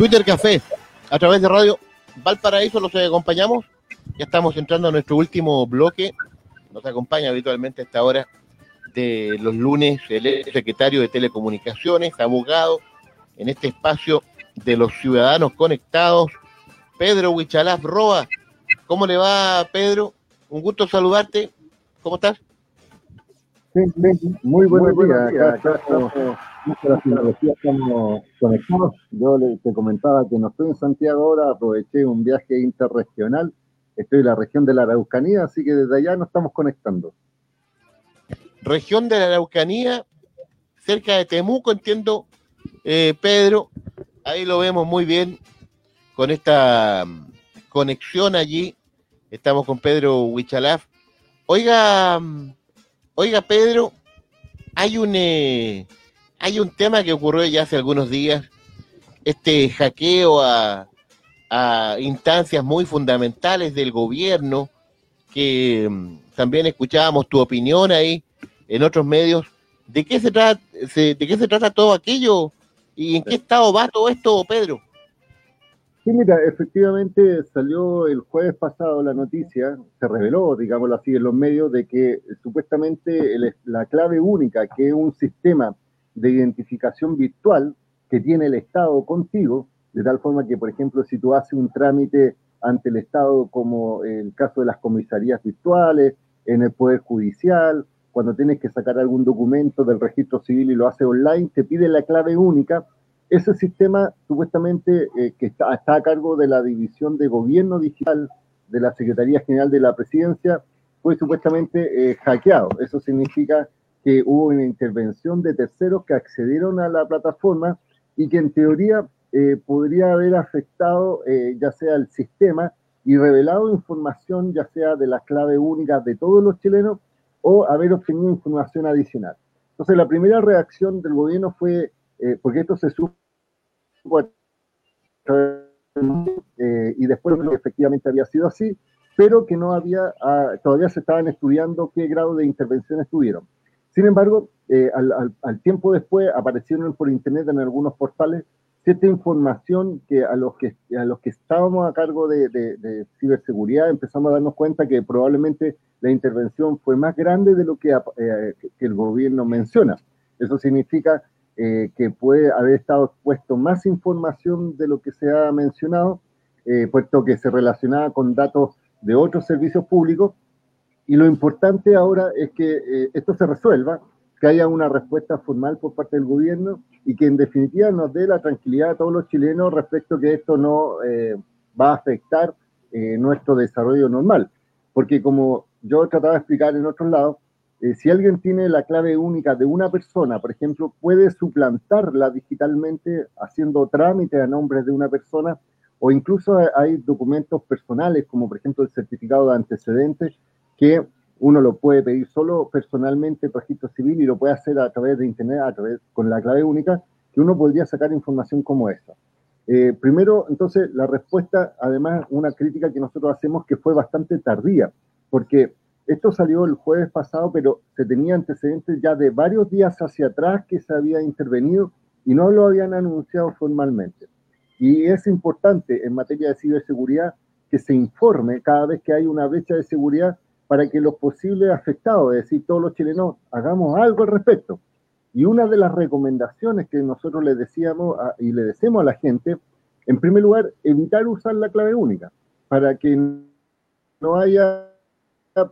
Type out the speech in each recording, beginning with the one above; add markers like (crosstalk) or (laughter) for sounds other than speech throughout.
Twitter Café, a través de Radio Valparaíso, los acompañamos. Ya estamos entrando a nuestro último bloque. Nos acompaña habitualmente a esta hora de los lunes el secretario de Telecomunicaciones, abogado, en este espacio de los ciudadanos conectados, Pedro Huichalaf Roa. ¿Cómo le va, Pedro? Un gusto saludarte. ¿Cómo estás? Sí, muy buenos días. Muchas gracias, estamos conectados. Yo te comentaba que no estoy en Santiago ahora, aproveché un viaje interregional. Estoy en la región de la Araucanía, así que desde allá nos estamos conectando. Región de la Araucanía, cerca de Temuco, entiendo, eh, Pedro. Ahí lo vemos muy bien con esta mm, conexión allí. Estamos con Pedro Huichalaf. Oiga, mm, oiga, Pedro, hay un. Eh, hay un tema que ocurrió ya hace algunos días, este hackeo a, instancias muy fundamentales del gobierno, que mm, también escuchábamos tu opinión ahí en otros medios. ¿De qué se trata, de qué se trata todo aquello y en qué estado va todo esto, Pedro? Sí, mira, efectivamente salió el jueves pasado la noticia, se reveló, digámoslo así, en los medios, de que supuestamente la clave única, que es un sistema de identificación virtual que tiene el Estado contigo, de tal forma que, por ejemplo, si tú haces un trámite ante el Estado, como el caso de las comisarías virtuales, en el Poder Judicial, cuando tienes que sacar algún documento del registro civil y lo haces online, te pide la clave única. Ese sistema, supuestamente, eh, que está, a cargo de la División de Gobierno Digital de la Secretaría General de la Presidencia, fue supuestamente eh, hackeado. Eso significa que hubo una intervención de terceros que accedieron a la plataforma y que en teoría eh, podría haber afectado eh, ya sea el sistema y revelado información ya sea de las claves únicas de todos los chilenos o haber obtenido información adicional. Entonces la primera reacción del gobierno fue, eh, porque esto se supo y después efectivamente había sido así, pero que no había, ah, todavía se estaban estudiando qué grado de intervención estuvieron. Sin embargo, eh, al, tiempo después aparecieron por internet en algunos portales cierta información que a los que, a los que estábamos a cargo de, ciberseguridad empezamos a darnos cuenta que probablemente la intervención fue más grande de lo que, eh, el gobierno menciona. Eso significa eh, que puede haber estado expuesto más información de lo que se ha mencionado, puesto que se relacionaba con datos de otros servicios públicos y lo importante ahora es que eh, esto se resuelva, que haya una respuesta formal por parte del gobierno y que en definitiva nos dé la tranquilidad a todos los chilenos respecto a que esto no eh, va a afectar eh, nuestro desarrollo normal. Porque como yo trataba de explicar en otros lados, si alguien tiene la clave única de una persona, por ejemplo, puede suplantarla digitalmente haciendo trámites a nombre de una persona o incluso hay documentos personales como por ejemplo el certificado de antecedentes que uno lo puede pedir solo personalmente por registro civil y lo puede hacer a través de Internet, con la clave única, que uno podría sacar información como esa. Eh, primero, entonces, la respuesta, además, una crítica que nosotros hacemos que fue bastante tardía, porque esto salió el jueves pasado, pero se tenía antecedentes ya de varios días hacia atrás que se había intervenido y no lo habían anunciado formalmente. Y es importante en materia de ciberseguridad que se informe cada vez que hay una brecha de seguridad para que los posibles afectados, es decir, todos los chilenos, hagamos algo al respecto. Y una de las recomendaciones que nosotros le decíamos y le decimos a la gente, en primer lugar, evitar usar la clave única, para que no haya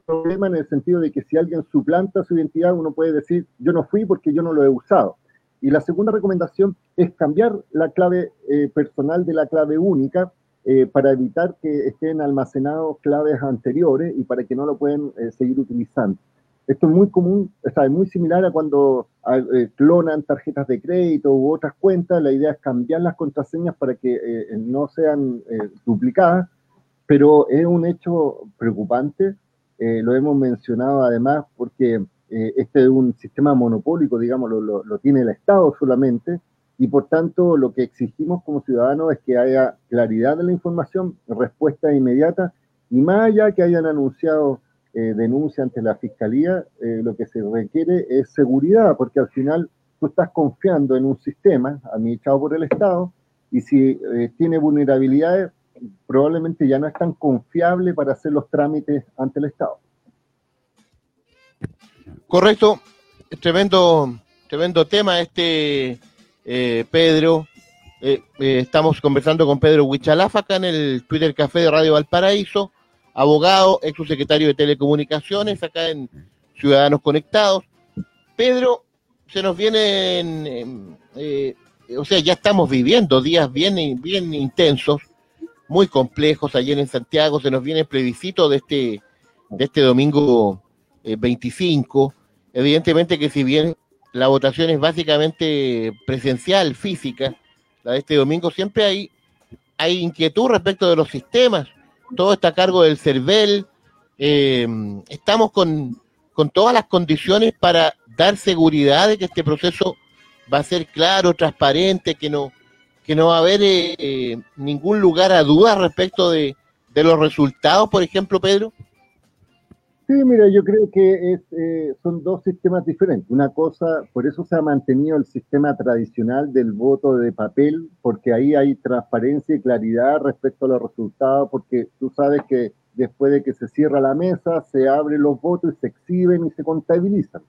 problema en el sentido de que si alguien suplanta su identidad, uno puede decir, yo no fui porque yo no lo he usado. Y la segunda recomendación es cambiar la clave eh, personal de la clave única eh, para evitar que estén almacenados claves anteriores y para que no lo puedan eh, seguir utilizando. Esto es muy común, es muy similar a cuando eh, clonan tarjetas de crédito u otras cuentas. La idea es cambiar las contraseñas para que no sean duplicadas, pero es un hecho preocupante eh, lo hemos mencionado además porque este es un sistema monopólico, digamos, lo, lo, tiene el Estado solamente, y por tanto lo que exigimos como ciudadanos es que haya claridad de la información, respuesta inmediata, y más allá que hayan anunciado denuncia ante la Fiscalía, lo que se requiere es seguridad, porque al final tú estás confiando en un sistema administrado por el Estado y si eh, tiene vulnerabilidades, probablemente ya no es tan confiable para hacer los trámites ante el Estado. Correcto, tremendo, tremendo tema este, eh, Pedro. Eh, estamos conversando con Pedro Huichalafa acá en el Twitter Café de Radio Valparaíso, abogado, ex secretario de Telecomunicaciones, acá en Ciudadanos Conectados. Pedro, se nos vienen, eh, o sea, ya estamos viviendo días bien, bien intensos, muy complejos. Ayer en Santiago se nos viene el plebiscito de este, de este domingo 25. Eh, Evidentemente que si bien la votación es básicamente presencial, física, la de este domingo, siempre hay, hay inquietud respecto de los sistemas. Todo está a cargo del CERVEL. Eh, estamos con, con todas las condiciones para dar seguridad de que este proceso va a ser claro, transparente, que no, que no va a haber eh, eh, ningún lugar a dudas respecto de, los resultados, por ejemplo, Pedro? Sí, mira, yo creo que es, eh, son dos sistemas diferentes. Una cosa, por eso se ha mantenido el sistema tradicional del voto de papel, porque ahí hay transparencia y claridad respecto a los resultados, porque tú sabes que después de que se cierra la mesa, se abren los votos y se exhiben y se contabilizan.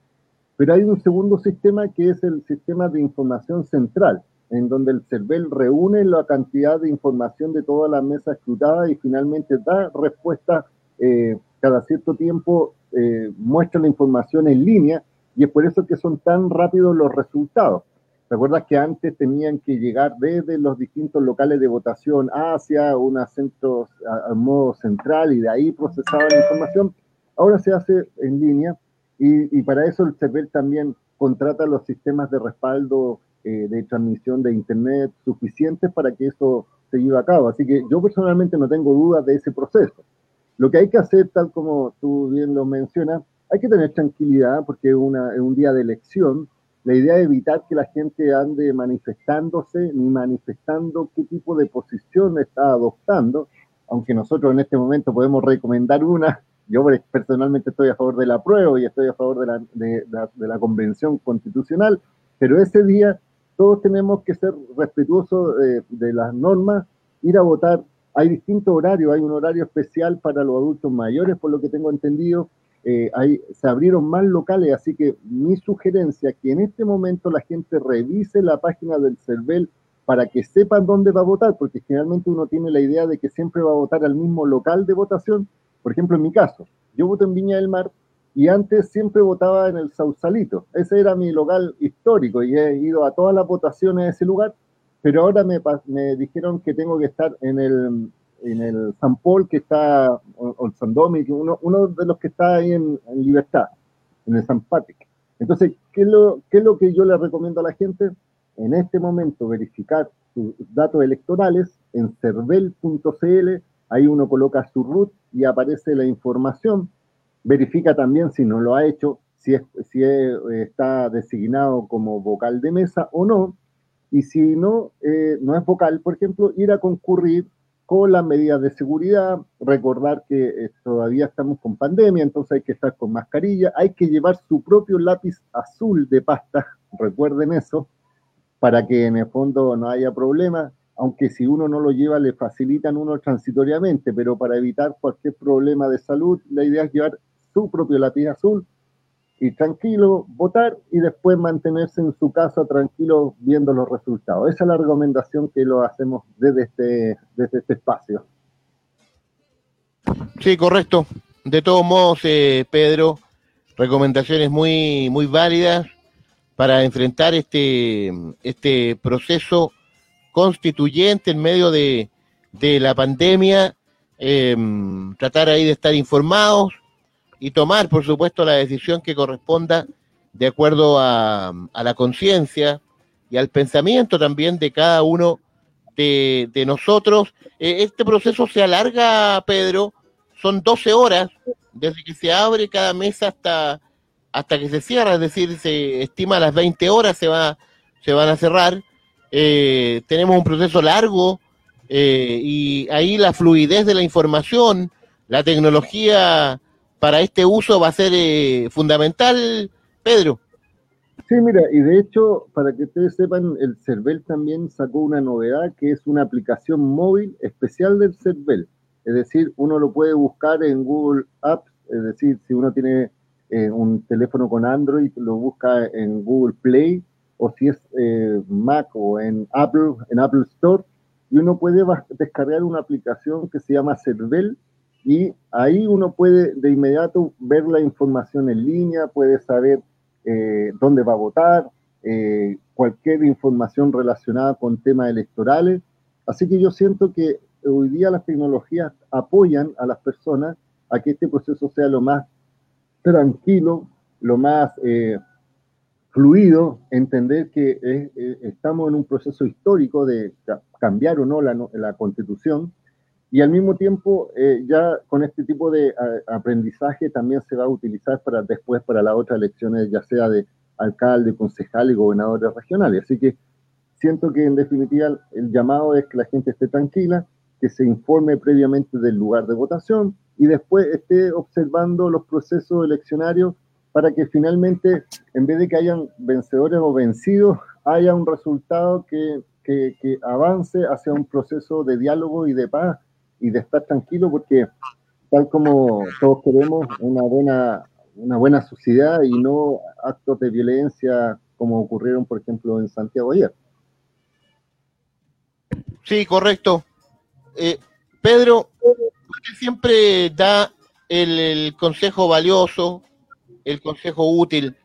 Pero hay un segundo sistema que es el sistema de información central, en donde el CERVEL reúne la cantidad de información de toda la mesa escrutada y finalmente da respuesta eh, cada cierto tiempo, eh, muestra la información en línea y es por eso que son tan rápidos los resultados. ¿Recuerdas que antes tenían que llegar desde los distintos locales de votación hacia un centro a, modo central y de ahí procesaba la información? Ahora se hace en línea y, para eso el CERVEL también contrata los sistemas de respaldo eh, de transmisión de Internet suficientes para que eso se lleve a cabo. Así que yo personalmente no tengo dudas de ese proceso. Lo que hay que hacer, tal como tú bien lo mencionas, hay que tener tranquilidad porque es, una, es un día de elección. La idea es evitar que la gente ande manifestándose ni manifestando qué tipo de posición está adoptando, aunque nosotros en este momento podemos recomendar una, yo personalmente estoy a favor de la prueba y estoy a favor de la, de, la, convención constitucional, pero ese día todos tenemos que ser respetuosos de, las normas, ir a votar. Hay distintos horarios, hay un horario especial para los adultos mayores, por lo que tengo entendido. Eh, se abrieron más locales, así que mi sugerencia es que en este momento la gente revise la página del CERVEL para que sepan dónde va a votar, porque generalmente uno tiene la idea de que siempre va a votar al mismo local de votación, por ejemplo, en mi caso, yo voto en Viña del Mar y antes siempre votaba en el Sausalito. Ese era mi local histórico y he ido a todas las votaciones de ese lugar, pero ahora me, me dijeron que tengo que estar en el, en el San Paul, que está, o, el San Domingo, uno, uno, de los que está ahí en, Libertad, en el San Patrick. Entonces, ¿qué es, lo, ¿qué es lo que yo le recomiendo a la gente? En este momento, verificar sus datos electorales en cervel.cl Ahí uno coloca su root y aparece la información. Verifica también si no lo ha hecho, si, si está designado como vocal de mesa o no. Y si no, eh, no es vocal, por ejemplo, ir a concurrir con las medidas de seguridad, recordar que eh, todavía estamos con pandemia, entonces hay que estar con mascarilla, hay que llevar su propio lápiz azul de pasta, (laughs) recuerden eso, para que en el fondo no haya problema aunque si uno no lo lleva le facilitan uno transitoriamente, pero para evitar cualquier problema de salud, la idea es llevar su propio lápiz azul y tranquilo votar y después mantenerse en su casa tranquilo viendo los resultados. Esa es la recomendación que lo hacemos desde este, desde este espacio. Sí, correcto. De todos modos, eh, Pedro, recomendaciones muy, muy válidas para enfrentar este, este proceso constituyente en medio de, la pandemia, em, tratar ahí de estar informados y tomar, por supuesto, la decisión que corresponda de acuerdo a, la conciencia y al pensamiento también de cada uno de, nosotros. E, este proceso se alarga, Pedro, son 12 horas desde que se abre cada mes hasta, hasta que se cierra, es decir, se estima a las 20 horas se, va, se van a cerrar. Eh, tenemos un proceso largo eh, y ahí la fluidez de la información, la tecnología para este uso va a ser eh, fundamental, Pedro. Sí, mira, y de hecho, para que ustedes sepan, el CERVEL también sacó una novedad que es una aplicación móvil especial del CERVEL. Es decir, uno lo puede buscar en Google Apps, es decir, si uno tiene eh, un teléfono con Android, lo busca en Google Play, o si es eh, Mac o en Apple, en Apple Store, y uno puede descargar una aplicación que se llama CERVEL, y ahí uno puede de inmediato ver la información en línea, puede saber eh, dónde va a votar, cualquier información relacionada con temas electorales. Así que yo siento que hoy día las tecnologías apoyan a las personas a que este proceso sea lo más tranquilo, lo más eh, fluido, entender que eh, estamos en un proceso histórico de cambiar o no la, constitución y al mismo tiempo eh, ya con este tipo de aprendizaje también se va a utilizar para después para las otras elecciones, ya sea de alcalde, concejal y gobernadores regionales. Así que siento que en definitiva el llamado es que la gente esté tranquila, que se informe previamente del lugar de votación y después esté observando los procesos eleccionarios para que finalmente, en vez de que hayan vencedores o vencidos, haya un resultado que, que, avance hacia un proceso de diálogo y de paz y de estar tranquilo, porque tal como todos queremos una buena, una buena sociedad y no actos de violencia como ocurrieron, por ejemplo, en Santiago ayer. Sí, correcto. Eh, Pedro, usted siempre da el, consejo valioso, el consejo útil.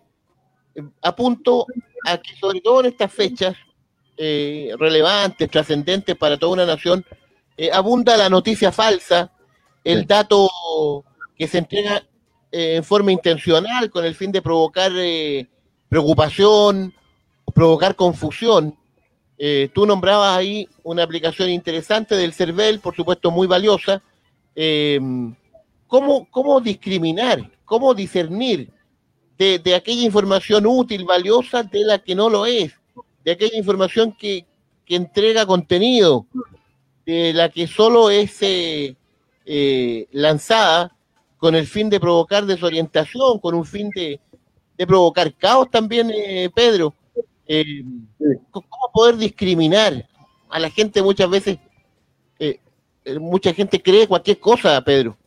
Apunto a que sobre todo en estas fechas eh, relevantes, trascendentes para toda una nación, eh, abunda la noticia falsa, el dato que se entrega en forma intencional con el fin de provocar preocupación, provocar confusión. Eh, tú nombrabas ahí una aplicación interesante del CERVEL, por supuesto muy valiosa. Eh, ¿cómo, discriminar, cómo discernir de, aquella información útil, valiosa, de la que no lo es? De aquella información que, entrega contenido, de la que solo es eh, lanzada con el fin de provocar desorientación, con un fin de, de provocar caos también, Pedro. Eh, ¿Cómo poder discriminar? A la gente muchas veces, eh, eh, mucha gente cree cualquier cosa, Pedro.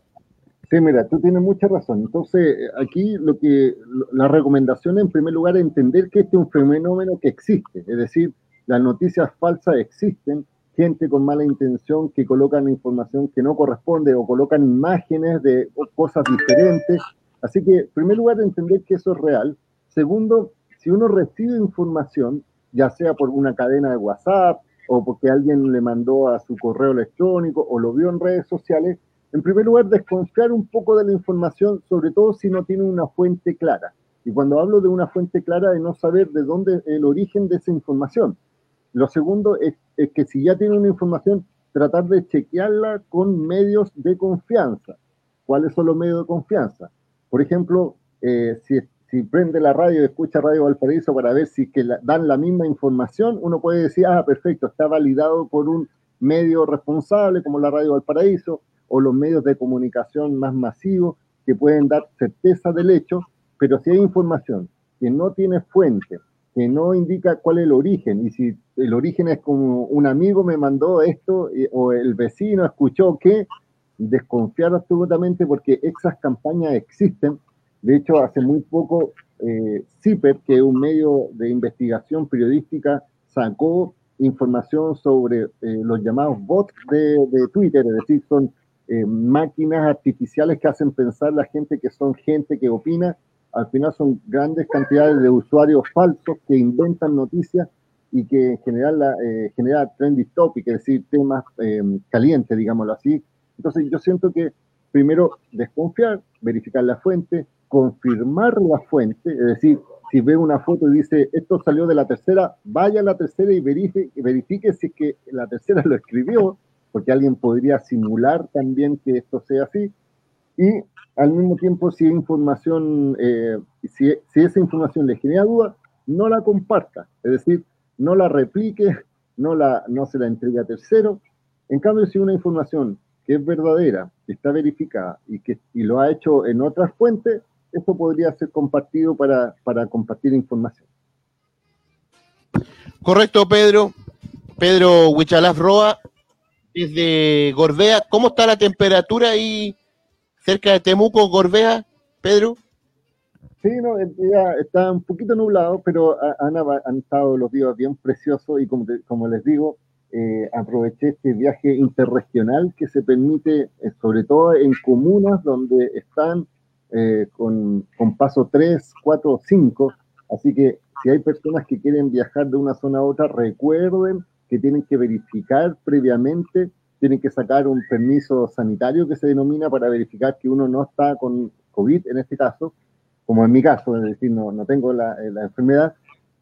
Sí, mira, tú tienes mucha razón. Entonces, aquí lo que la recomendación en primer lugar es entender que este es un fenómeno que existe, es decir, las noticias falsas existen, gente con mala intención que colocan información que no corresponde o colocan imágenes de cosas diferentes. Así que, en primer lugar, entender que eso es real. Segundo, si uno recibe información, ya sea por una cadena de WhatsApp o porque alguien le mandó a su correo electrónico o lo vio en redes sociales, en primer lugar, desconfiar un poco de la información, sobre todo si no tiene una fuente clara. Y cuando hablo de una fuente clara, de no saber de dónde el origen de esa información. Lo segundo es, que si ya tiene una información, tratar de chequearla con medios de confianza. ¿Cuáles son los medios de confianza? Por ejemplo, eh, si, si prende la radio y escucha Radio Valparaíso para ver si que dan la misma información, uno puede decir, ah, perfecto, está validado por un medio responsable como la Radio Valparaíso o los medios de comunicación más masivos que pueden dar certeza del hecho, pero si hay información que no tiene fuente, que no indica cuál es el origen, y si el origen es como un amigo me mandó esto o el vecino escuchó que, desconfiar absolutamente porque esas campañas existen de hecho, hace muy poco, eh, CIPER, que es un medio de investigación periodística, sacó información sobre eh, los llamados bots de, Twitter, es decir, son eh, máquinas artificiales que hacen pensar la gente que son gente que opina. Al final son grandes cantidades de usuarios falsos que inventan noticias y que en general la, eh, genera trendy topic, es decir, temas calientes, digámoslo así. Entonces yo siento que primero desconfiar, verificar la fuente, confirmar la fuente, es decir, si ve una foto y dice esto salió de la tercera, vaya a la tercera y verifique, verifique si es que la tercera (laughs) lo escribió, porque alguien podría simular también que esto sea así. Y al mismo tiempo si información, eh, si, esa información le genera duda, no la comparta, es decir, no la replique, no, la, no se la entregue a tercero. En cambio, si una información que es verdadera, está verificada y que y lo ha hecho en otras fuentes, eso podría ser compartido para, para compartir información. Correcto, Pedro. Pedro Huichalaf Roa, desde Gorbea. ¿Cómo está la temperatura ahí cerca de Temuco, Gorbea, Pedro? Sí, no, está un poquito nublado, pero han, han estado los días bien preciosos y como, como les digo, eh, aproveché este viaje interregional que se permite, eh, sobre todo en comunas donde están eh, con, con, paso 3, 4, 5. Así que si hay personas que quieren viajar de una zona a otra, recuerden que tienen que verificar previamente, tienen que sacar un permiso sanitario que se denomina para verificar que uno no está con COVID en este caso, como en mi caso, es decir, no, no tengo la, la enfermedad,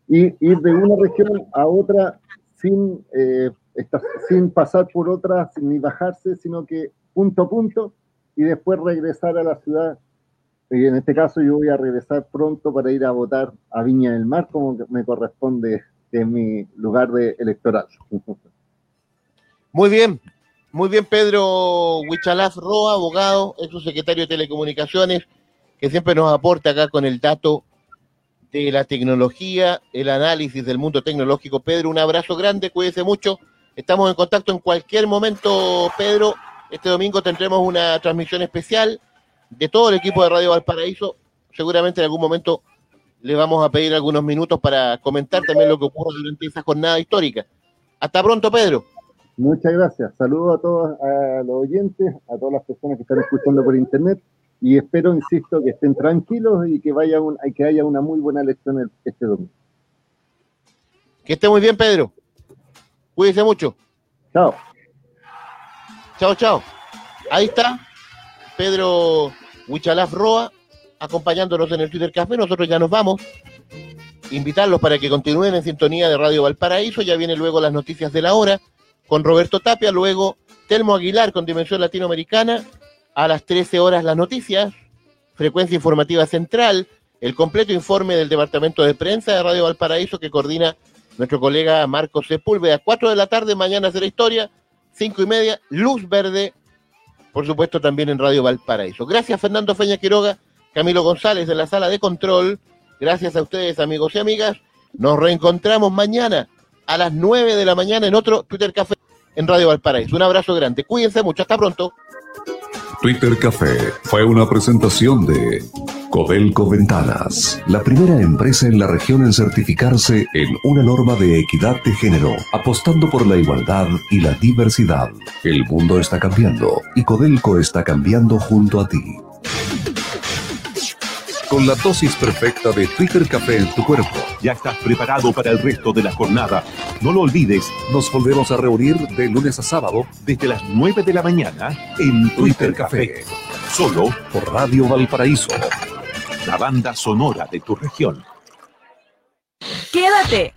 y ir de una región a otra sin, eh, sin pasar por otra, ni bajarse, sino que punto a punto y después regresar a la ciudad. Y en este caso yo voy a regresar pronto para ir a votar a Viña del Mar, como me corresponde en mi lugar de electoral. (laughs) Muy bien, muy bien Pedro Huichalaf Roa, abogado, es su secretario de Telecomunicaciones, que siempre nos aporta acá con el dato de la tecnología, el análisis del mundo tecnológico. Pedro, un abrazo grande, cuídese mucho. Estamos en contacto en cualquier momento, Pedro. Este domingo tendremos una transmisión especial de todo el equipo de Radio Valparaíso. Seguramente en algún momento le vamos a pedir algunos minutos para comentar también lo que ocurre durante esa jornada histórica. Hasta pronto, Pedro. Muchas gracias. Saludos a todos a los oyentes, a todas las personas que están escuchando por internet y espero, insisto, que estén tranquilos y que, vaya un, que haya una muy buena elección este domingo. Que esté muy bien, Pedro. Cuídese mucho. Chao. Chao, chao. Ahí está Pedro Huichalaf Roa acompañándonos en el Twitter Café. Nosotros ya nos vamos. Invitarlos para que continúen en sintonía de Radio Valparaíso. Ya viene luego las noticias de la hora con Roberto Tapia, luego Telmo Aguilar con Dimensión Latinoamericana a las 13 horas las noticias, frecuencia informativa central, el completo informe del Departamento de Prensa de Radio Valparaíso que coordina nuestro colega Marcos Sepúlveda. 4 de la tarde, mañana la historia, 5 y media, luz verde, por supuesto también en Radio Valparaíso. Gracias Fernando Feña Quiroga, Camilo González de la sala de control. Gracias a ustedes amigos y amigas. Nos reencontramos mañana a las 9 de la mañana en otro Twitter Café en Radio Valparaíso. Un abrazo grande. Cuídense mucho. Hasta pronto. Twitter Café fue una presentación de Codelco Ventanas, la primera empresa en la región en certificarse en una norma de equidad de género, apostando por la igualdad y la diversidad. El mundo está cambiando y Codelco está cambiando junto a ti con la dosis perfecta de Twitter Café en tu cuerpo. Ya estás preparado para el resto de la jornada. No lo olvides, nos volvemos a reunir de lunes a sábado desde las 9 de la mañana en Twitter Café. Solo por Radio Valparaíso. La banda sonora de tu región. Quédate.